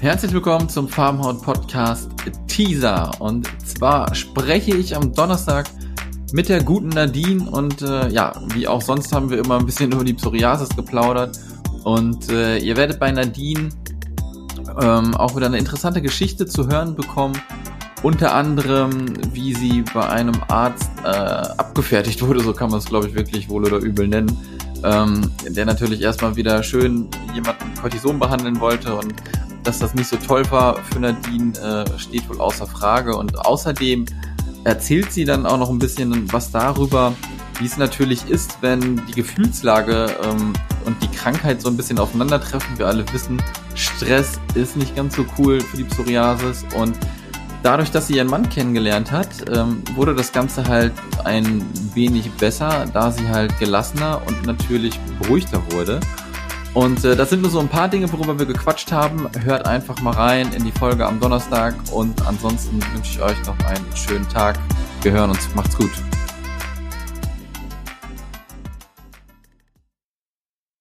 Herzlich willkommen zum Farmhaut Podcast Teaser. Und zwar spreche ich am Donnerstag mit der guten Nadine und äh, ja, wie auch sonst haben wir immer ein bisschen über die Psoriasis geplaudert. Und äh, ihr werdet bei Nadine ähm, auch wieder eine interessante Geschichte zu hören bekommen. Unter anderem, wie sie bei einem Arzt äh, abgefertigt wurde, so kann man es glaube ich wirklich wohl oder übel nennen. Ähm, der natürlich erstmal wieder schön jemanden Cortison behandeln wollte und dass das nicht so toll war für Nadine, äh, steht wohl außer Frage. Und außerdem erzählt sie dann auch noch ein bisschen was darüber, wie es natürlich ist, wenn die Gefühlslage ähm, und die Krankheit so ein bisschen aufeinandertreffen. Wir alle wissen, Stress ist nicht ganz so cool für die Psoriasis und dadurch, dass sie ihren Mann kennengelernt hat, ähm, wurde das Ganze halt ein wenig besser, da sie halt gelassener und natürlich beruhigter wurde. Und äh, das sind nur so ein paar Dinge, worüber wir gequatscht haben. Hört einfach mal rein in die Folge am Donnerstag und ansonsten wünsche ich euch noch einen schönen Tag. Wir hören uns. Macht's gut.